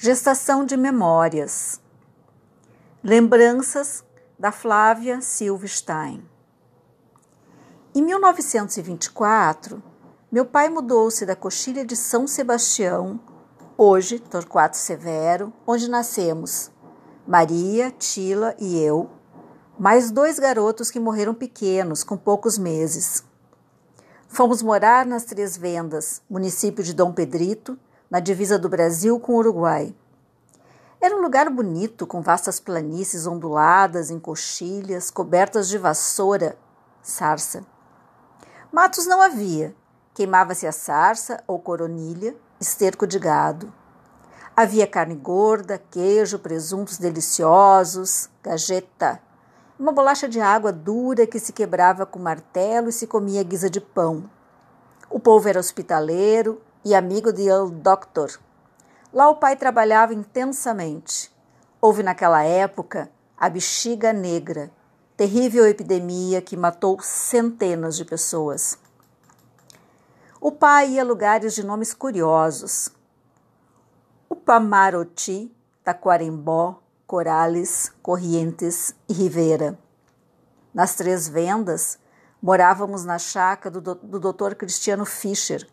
Gestação de memórias. Lembranças da Flávia Silverstein. Em 1924, meu pai mudou-se da coxilha de São Sebastião, hoje Torquato Severo, onde nascemos, Maria, Tila e eu, mais dois garotos que morreram pequenos, com poucos meses. Fomos morar nas Três Vendas, município de Dom Pedrito, na divisa do Brasil com o Uruguai. Era um lugar bonito, com vastas planícies onduladas em coxilhas, cobertas de vassoura, sarça. Matos não havia. Queimava-se a sarça ou coronilha, esterco de gado. Havia carne gorda, queijo, presuntos deliciosos, gajeta, uma bolacha de água dura que se quebrava com martelo e se comia guisa de pão. O povo era hospitaleiro, e amigo de El Doctor. Lá o pai trabalhava intensamente. Houve naquela época a bexiga negra, terrível epidemia que matou centenas de pessoas. O pai ia a lugares de nomes curiosos. Upamaroti, Taquarembó, Corales, Corrientes e Rivera. Nas três vendas, morávamos na chácara do, do Dr. Cristiano Fischer,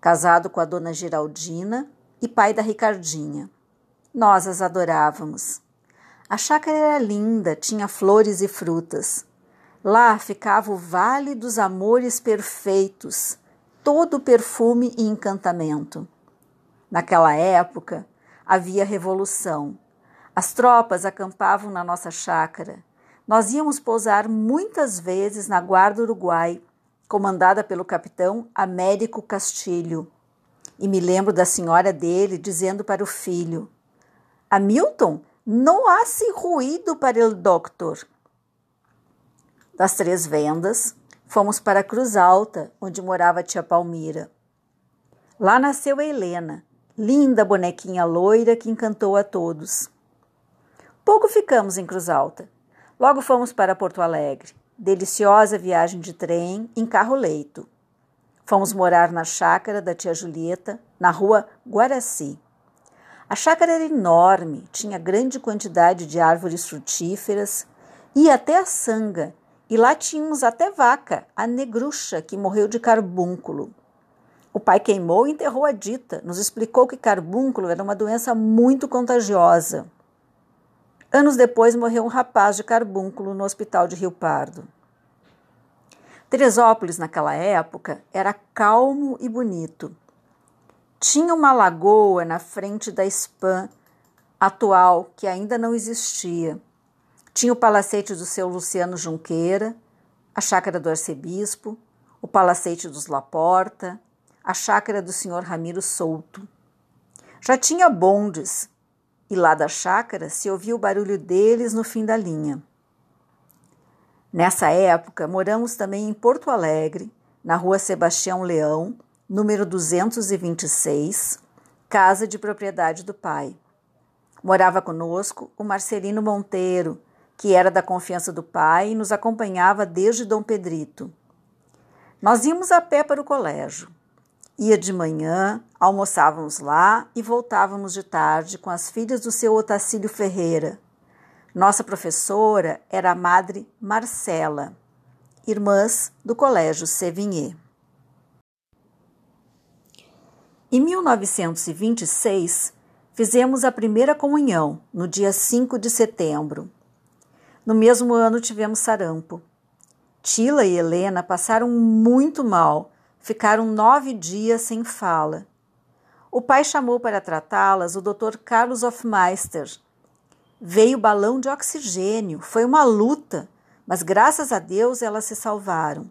casado com a dona Geraldina e pai da Ricardinha. Nós as adorávamos. A chácara era linda, tinha flores e frutas. Lá ficava o Vale dos Amores Perfeitos, todo perfume e encantamento. Naquela época havia revolução. As tropas acampavam na nossa chácara. Nós íamos pousar muitas vezes na Guarda Uruguai comandada pelo capitão Américo Castilho. E me lembro da senhora dele dizendo para o filho: Hamilton, não há se ruído para o doctor. Das três vendas, fomos para Cruz Alta, onde morava a tia Palmira. Lá nasceu Helena, linda bonequinha loira que encantou a todos. Pouco ficamos em Cruz Alta. Logo fomos para Porto Alegre. Deliciosa viagem de trem em carro-leito. Fomos morar na chácara da tia Julieta, na rua Guaraci. A chácara era enorme, tinha grande quantidade de árvores frutíferas e até a sanga, e lá tínhamos até vaca, a negruxa, que morreu de carbúnculo. O pai queimou e enterrou a dita, nos explicou que carbúnculo era uma doença muito contagiosa. Anos depois morreu um rapaz de carbúnculo no hospital de Rio Pardo. Teresópolis, naquela época, era calmo e bonito. Tinha uma lagoa na frente da SPAM atual, que ainda não existia. Tinha o palacete do seu Luciano Junqueira, a chácara do arcebispo, o palacete dos Laporta, a chácara do senhor Ramiro Souto. Já tinha bondes, e lá da chácara se ouvia o barulho deles no fim da linha. Nessa época, moramos também em Porto Alegre, na rua Sebastião Leão, número 226, casa de propriedade do pai. Morava conosco o Marcelino Monteiro, que era da confiança do pai e nos acompanhava desde Dom Pedrito. Nós íamos a pé para o colégio. Ia de manhã, almoçávamos lá e voltávamos de tarde com as filhas do seu Otacílio Ferreira. Nossa professora era a Madre Marcela, irmãs do Colégio Sevigné. Em 1926, fizemos a primeira comunhão, no dia 5 de setembro. No mesmo ano tivemos sarampo. Tila e Helena passaram muito mal Ficaram nove dias sem fala. O pai chamou para tratá-las o Dr. Carlos Hofmeister. Veio balão de oxigênio, foi uma luta, mas graças a Deus elas se salvaram.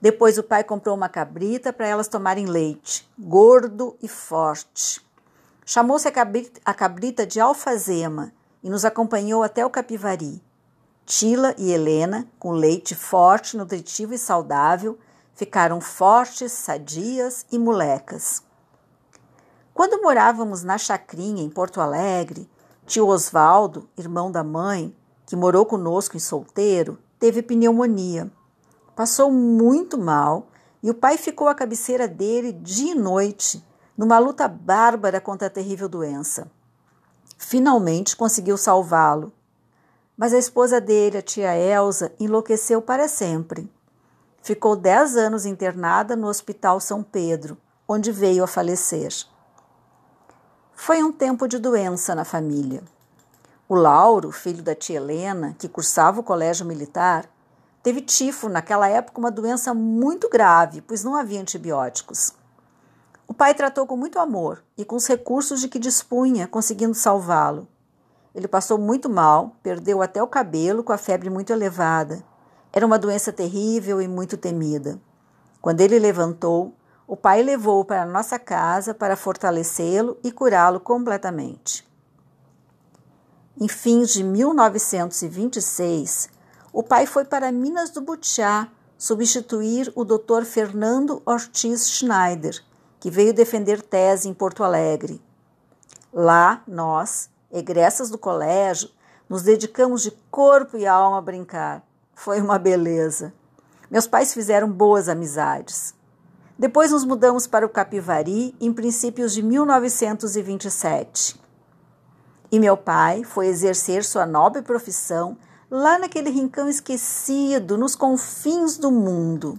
Depois o pai comprou uma cabrita para elas tomarem leite, gordo e forte. Chamou-se a cabrita de alfazema e nos acompanhou até o Capivari. Tila e Helena, com leite forte, nutritivo e saudável, Ficaram fortes, sadias e molecas. Quando morávamos na chacrinha em Porto Alegre, tio Osvaldo, irmão da mãe, que morou conosco em solteiro, teve pneumonia. Passou muito mal e o pai ficou à cabeceira dele dia e noite, numa luta bárbara contra a terrível doença. finalmente conseguiu salvá-lo. Mas a esposa dele, a tia Elsa, enlouqueceu para sempre. Ficou dez anos internada no Hospital São Pedro, onde veio a falecer. Foi um tempo de doença na família. O Lauro, filho da tia Helena, que cursava o colégio militar, teve tifo, naquela época uma doença muito grave, pois não havia antibióticos. O pai tratou com muito amor e com os recursos de que dispunha, conseguindo salvá-lo. Ele passou muito mal, perdeu até o cabelo com a febre muito elevada. Era uma doença terrível e muito temida. Quando ele levantou, o pai levou-o para nossa casa para fortalecê-lo e curá-lo completamente. Em fins de 1926, o pai foi para Minas do Butiá substituir o Dr. Fernando Ortiz Schneider, que veio defender tese em Porto Alegre. Lá, nós, egressas do colégio, nos dedicamos de corpo e alma a brincar. Foi uma beleza. Meus pais fizeram boas amizades. Depois nos mudamos para o Capivari em princípios de 1927. E meu pai foi exercer sua nobre profissão lá naquele rincão esquecido, nos confins do mundo.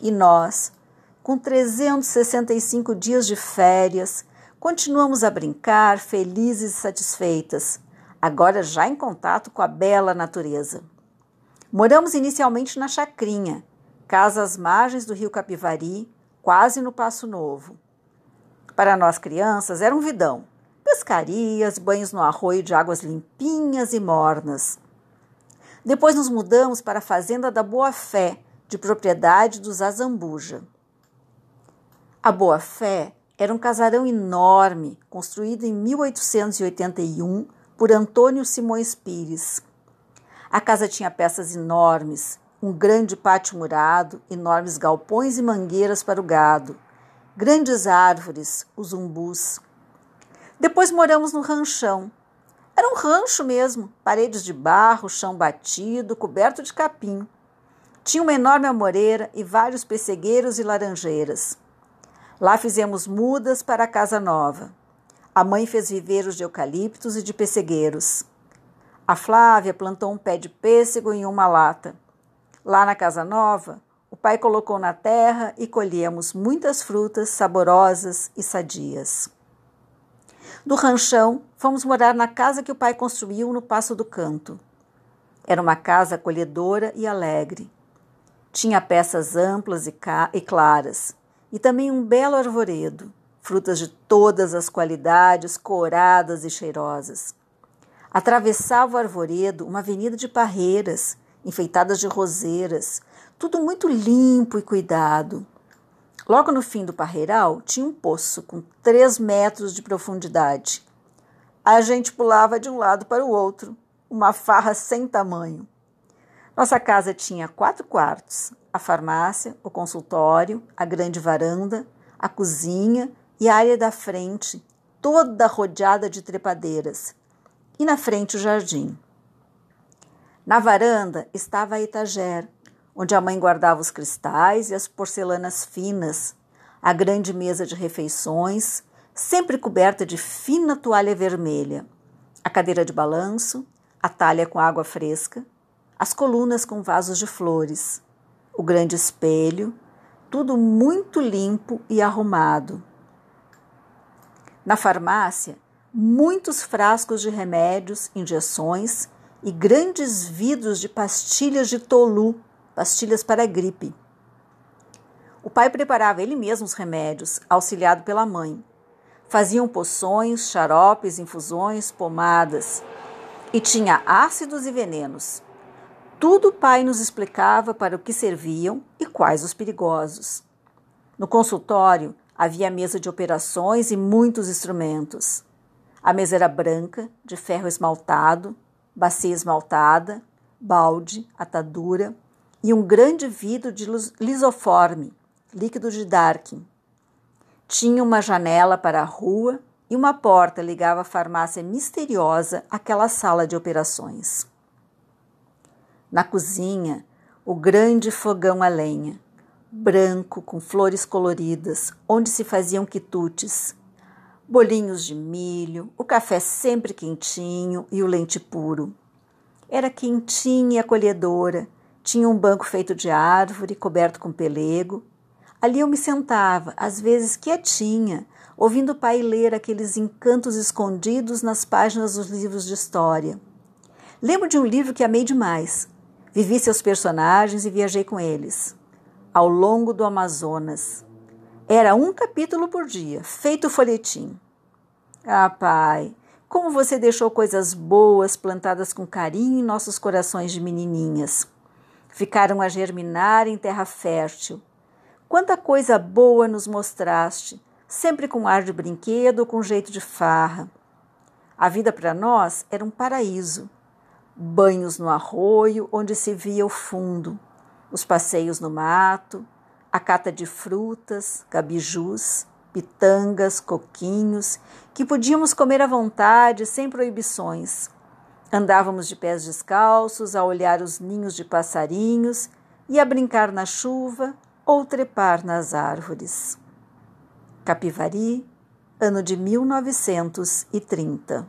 E nós, com 365 dias de férias, continuamos a brincar, felizes e satisfeitas, agora já em contato com a bela natureza. Moramos inicialmente na Chacrinha, casa às margens do rio Capivari, quase no Passo Novo. Para nós crianças era um vidão. Pescarias, banhos no arroio de águas limpinhas e mornas. Depois nos mudamos para a fazenda da Boa Fé, de propriedade dos Azambuja. A Boa Fé era um casarão enorme, construído em 1881 por Antônio Simões Pires. A casa tinha peças enormes, um grande pátio murado, enormes galpões e mangueiras para o gado, grandes árvores, os umbus. Depois moramos no ranchão, era um rancho mesmo, paredes de barro, chão batido, coberto de capim. Tinha uma enorme amoreira e vários pessegueiros e laranjeiras. Lá fizemos mudas para a casa nova. A mãe fez viveiros de eucaliptos e de pessegueiros. A Flávia plantou um pé de pêssego em uma lata. Lá na casa nova, o pai colocou na terra e colhemos muitas frutas saborosas e sadias. Do ranchão, fomos morar na casa que o pai construiu no Passo do Canto. Era uma casa acolhedora e alegre. Tinha peças amplas e, e claras, e também um belo arvoredo, frutas de todas as qualidades, coradas e cheirosas. Atravessava o arvoredo uma avenida de parreiras, enfeitadas de roseiras, tudo muito limpo e cuidado. Logo no fim do parreiral tinha um poço com três metros de profundidade. A gente pulava de um lado para o outro, uma farra sem tamanho. Nossa casa tinha quatro quartos: a farmácia, o consultório, a grande varanda, a cozinha e a área da frente, toda rodeada de trepadeiras. E na frente o jardim. Na varanda estava a etagère, onde a mãe guardava os cristais e as porcelanas finas, a grande mesa de refeições, sempre coberta de fina toalha vermelha, a cadeira de balanço, a talha com água fresca, as colunas com vasos de flores, o grande espelho, tudo muito limpo e arrumado. Na farmácia, muitos frascos de remédios, injeções e grandes vidros de pastilhas de tolu pastilhas para gripe. O pai preparava ele mesmo os remédios, auxiliado pela mãe. Faziam poções, xaropes, infusões, pomadas. E tinha ácidos e venenos. Tudo o pai nos explicava para o que serviam e quais os perigosos. No consultório havia mesa de operações e muitos instrumentos. A mesa era branca, de ferro esmaltado, bacia esmaltada, balde, atadura, e um grande vidro de lisoforme, líquido de Darkin. Tinha uma janela para a rua e uma porta ligava a farmácia misteriosa àquela sala de operações. Na cozinha, o grande fogão a lenha, branco com flores coloridas, onde se faziam quitutes. Bolinhos de milho, o café sempre quentinho e o leite puro. Era quentinha e acolhedora, tinha um banco feito de árvore, coberto com pelego. Ali eu me sentava, às vezes quietinha, ouvindo o pai ler aqueles encantos escondidos nas páginas dos livros de história. Lembro de um livro que amei demais. Vivi seus personagens e viajei com eles. Ao longo do Amazonas. Era um capítulo por dia, feito folhetim. Ah, pai, como você deixou coisas boas plantadas com carinho em nossos corações de menininhas. Ficaram a germinar em terra fértil. Quanta coisa boa nos mostraste, sempre com ar de brinquedo com jeito de farra. A vida para nós era um paraíso. Banhos no arroio, onde se via o fundo, os passeios no mato, a cata de frutas, gabijus, pitangas, coquinhos, que podíamos comer à vontade, sem proibições. Andávamos de pés descalços a olhar os ninhos de passarinhos e a brincar na chuva ou trepar nas árvores. Capivari, ano de 1930.